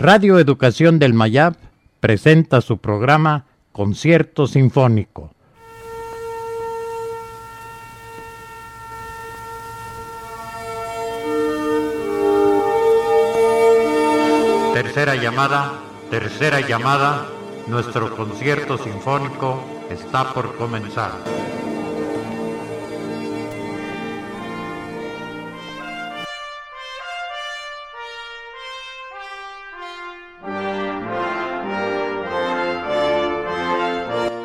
Radio Educación del Mayab presenta su programa Concierto Sinfónico. Tercera llamada, tercera llamada, nuestro concierto sinfónico está por comenzar.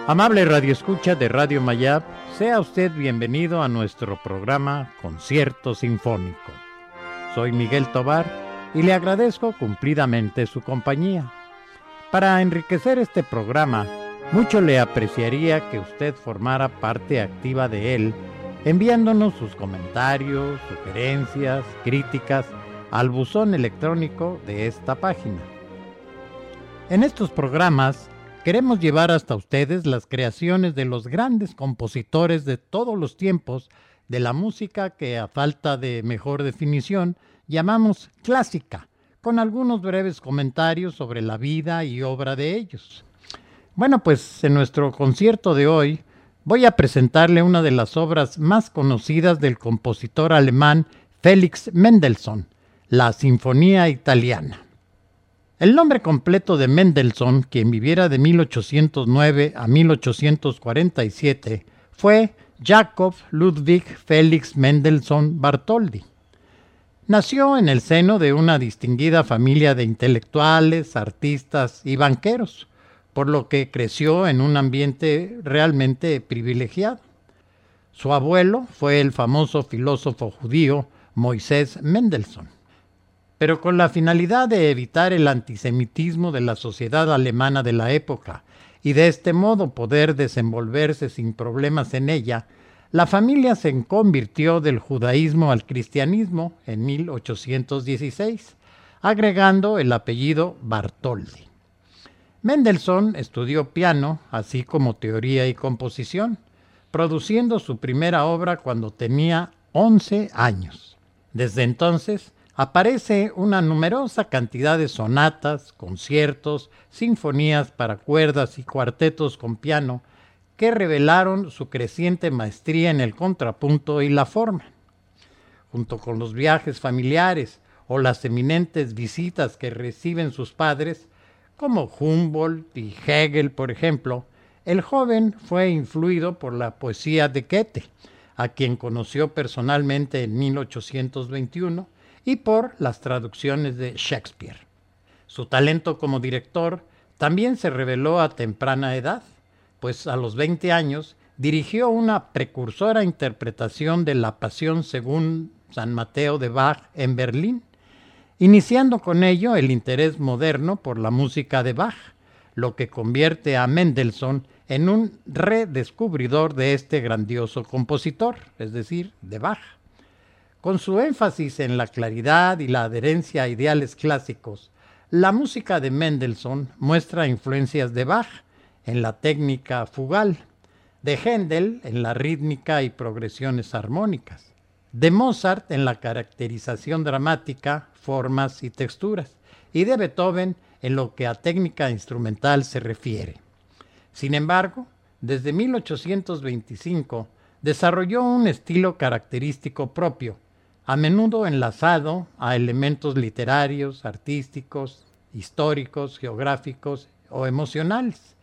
Amable Radio Escucha de Radio Mayab, sea usted bienvenido a nuestro programa Concierto Sinfónico. Soy Miguel Tobar y le agradezco cumplidamente su compañía. Para enriquecer este programa, mucho le apreciaría que usted formara parte activa de él, enviándonos sus comentarios, sugerencias, críticas al buzón electrónico de esta página. En estos programas, Queremos llevar hasta ustedes las creaciones de los grandes compositores de todos los tiempos de la música que a falta de mejor definición llamamos clásica, con algunos breves comentarios sobre la vida y obra de ellos. Bueno, pues en nuestro concierto de hoy voy a presentarle una de las obras más conocidas del compositor alemán Félix Mendelssohn, la Sinfonía Italiana. El nombre completo de Mendelssohn, quien viviera de 1809 a 1847, fue Jacob Ludwig Felix Mendelssohn Bartholdy. Nació en el seno de una distinguida familia de intelectuales, artistas y banqueros, por lo que creció en un ambiente realmente privilegiado. Su abuelo fue el famoso filósofo judío Moisés Mendelssohn pero con la finalidad de evitar el antisemitismo de la sociedad alemana de la época y de este modo poder desenvolverse sin problemas en ella, la familia se convirtió del judaísmo al cristianismo en 1816, agregando el apellido Bartoldi. Mendelssohn estudió piano, así como teoría y composición, produciendo su primera obra cuando tenía 11 años. Desde entonces, aparece una numerosa cantidad de sonatas, conciertos, sinfonías para cuerdas y cuartetos con piano que revelaron su creciente maestría en el contrapunto y la forma. Junto con los viajes familiares o las eminentes visitas que reciben sus padres, como Humboldt y Hegel, por ejemplo, el joven fue influido por la poesía de Goethe, a quien conoció personalmente en 1821, y por las traducciones de Shakespeare. Su talento como director también se reveló a temprana edad, pues a los 20 años dirigió una precursora interpretación de La Pasión según San Mateo de Bach en Berlín, iniciando con ello el interés moderno por la música de Bach, lo que convierte a Mendelssohn en un redescubridor de este grandioso compositor, es decir, de Bach. Con su énfasis en la claridad y la adherencia a ideales clásicos, la música de Mendelssohn muestra influencias de Bach en la técnica fugal, de Händel en la rítmica y progresiones armónicas, de Mozart en la caracterización dramática, formas y texturas, y de Beethoven en lo que a técnica instrumental se refiere. Sin embargo, desde 1825 desarrolló un estilo característico propio, a menudo enlazado a elementos literarios, artísticos, históricos, geográficos o emocionales.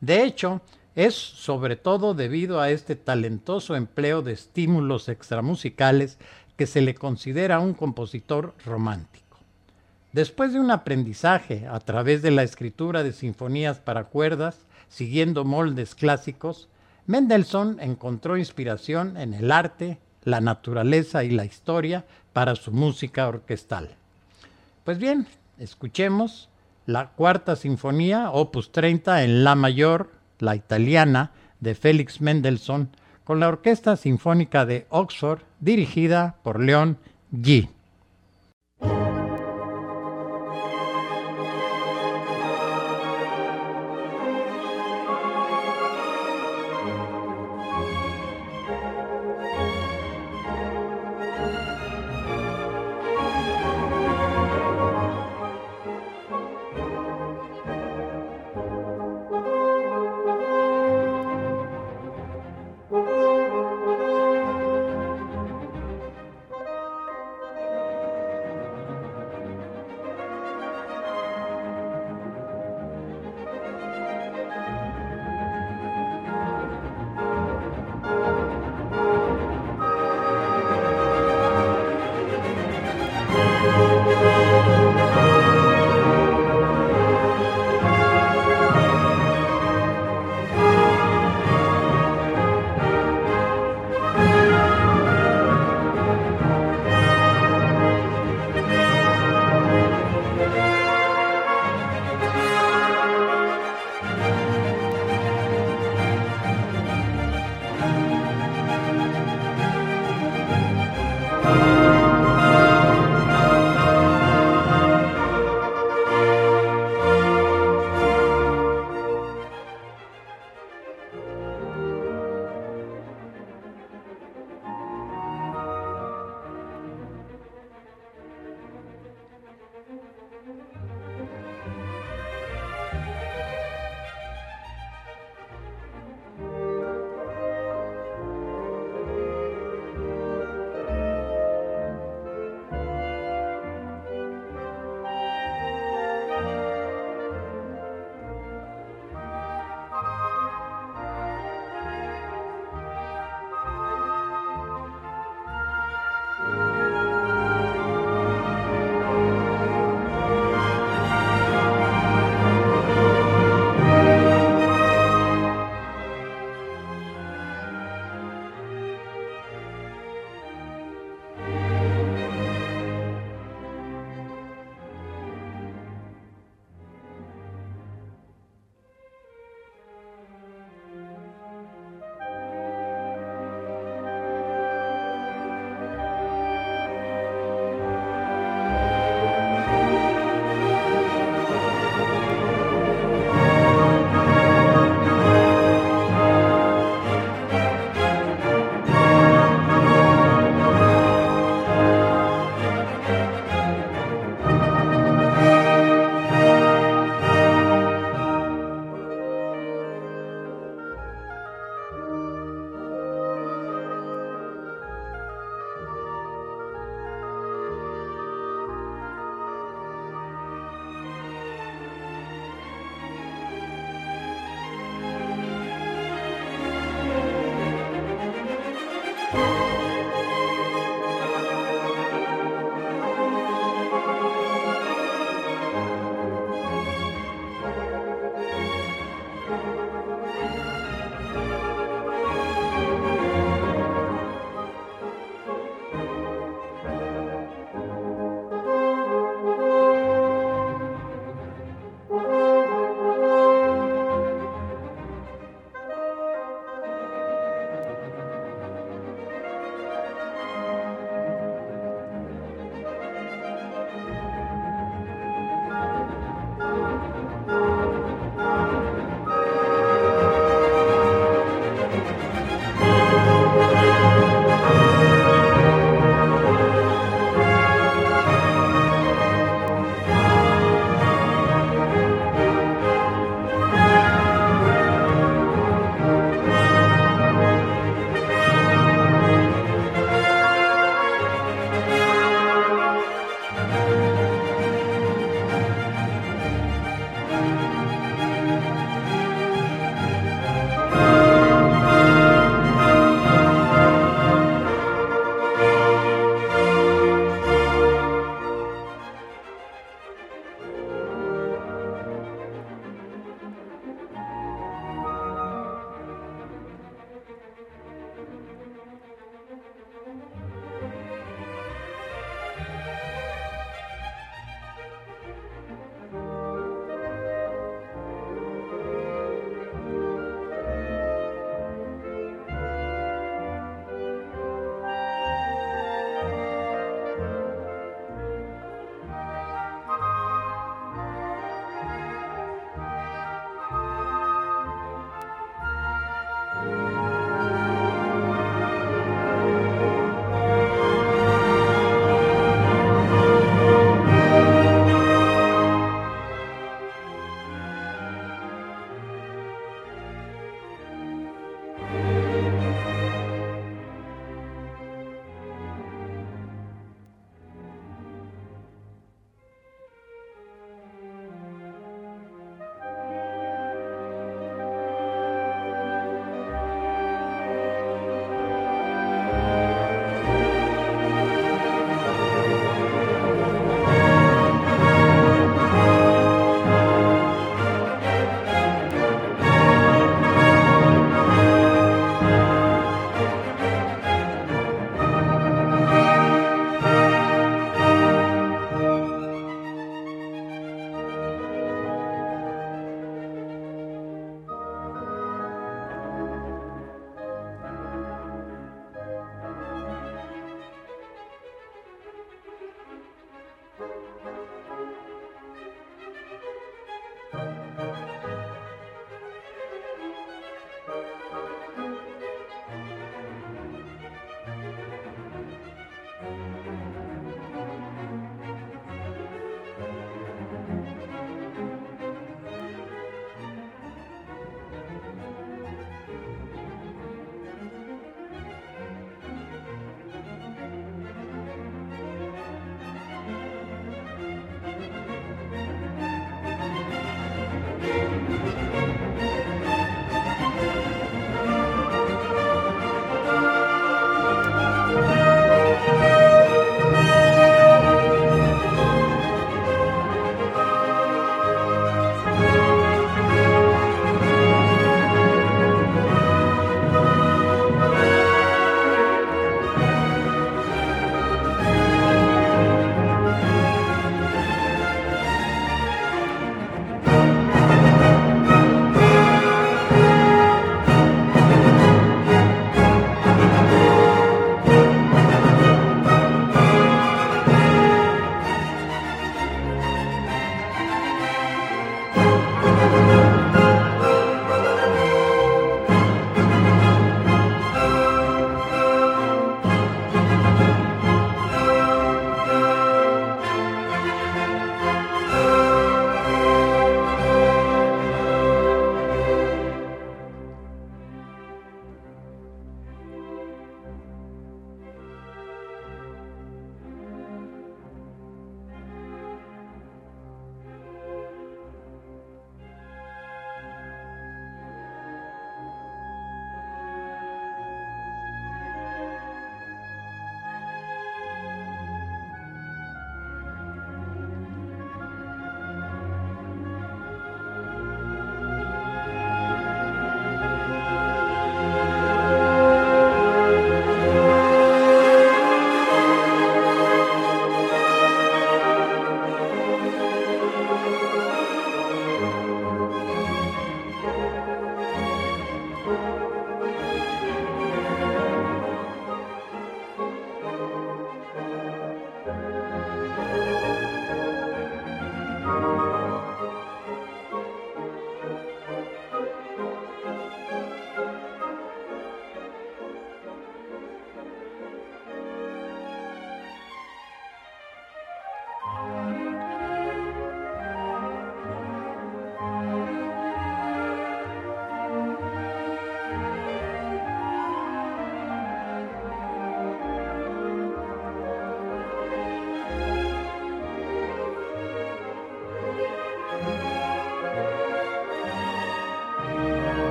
De hecho, es sobre todo debido a este talentoso empleo de estímulos extramusicales que se le considera un compositor romántico. Después de un aprendizaje a través de la escritura de sinfonías para cuerdas, siguiendo moldes clásicos, Mendelssohn encontró inspiración en el arte, la naturaleza y la historia para su música orquestal. Pues bien, escuchemos la cuarta sinfonía, opus 30 en La mayor, la italiana, de Félix Mendelssohn, con la Orquesta Sinfónica de Oxford, dirigida por León G.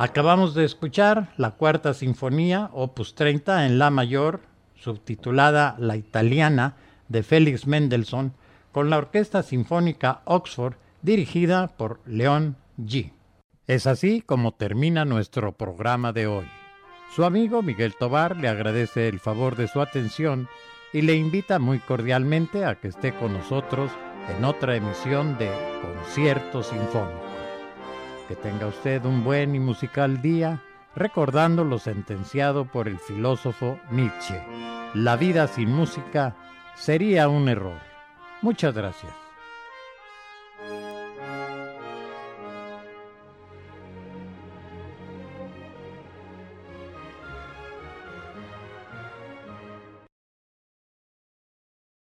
Acabamos de escuchar la cuarta sinfonía, opus 30, en La mayor, subtitulada La italiana, de Félix Mendelssohn, con la Orquesta Sinfónica Oxford, dirigida por León G. Es así como termina nuestro programa de hoy. Su amigo Miguel Tobar le agradece el favor de su atención y le invita muy cordialmente a que esté con nosotros en otra emisión de Concierto Sinfónico. Que tenga usted un buen y musical día, recordando lo sentenciado por el filósofo Nietzsche. La vida sin música sería un error. Muchas gracias.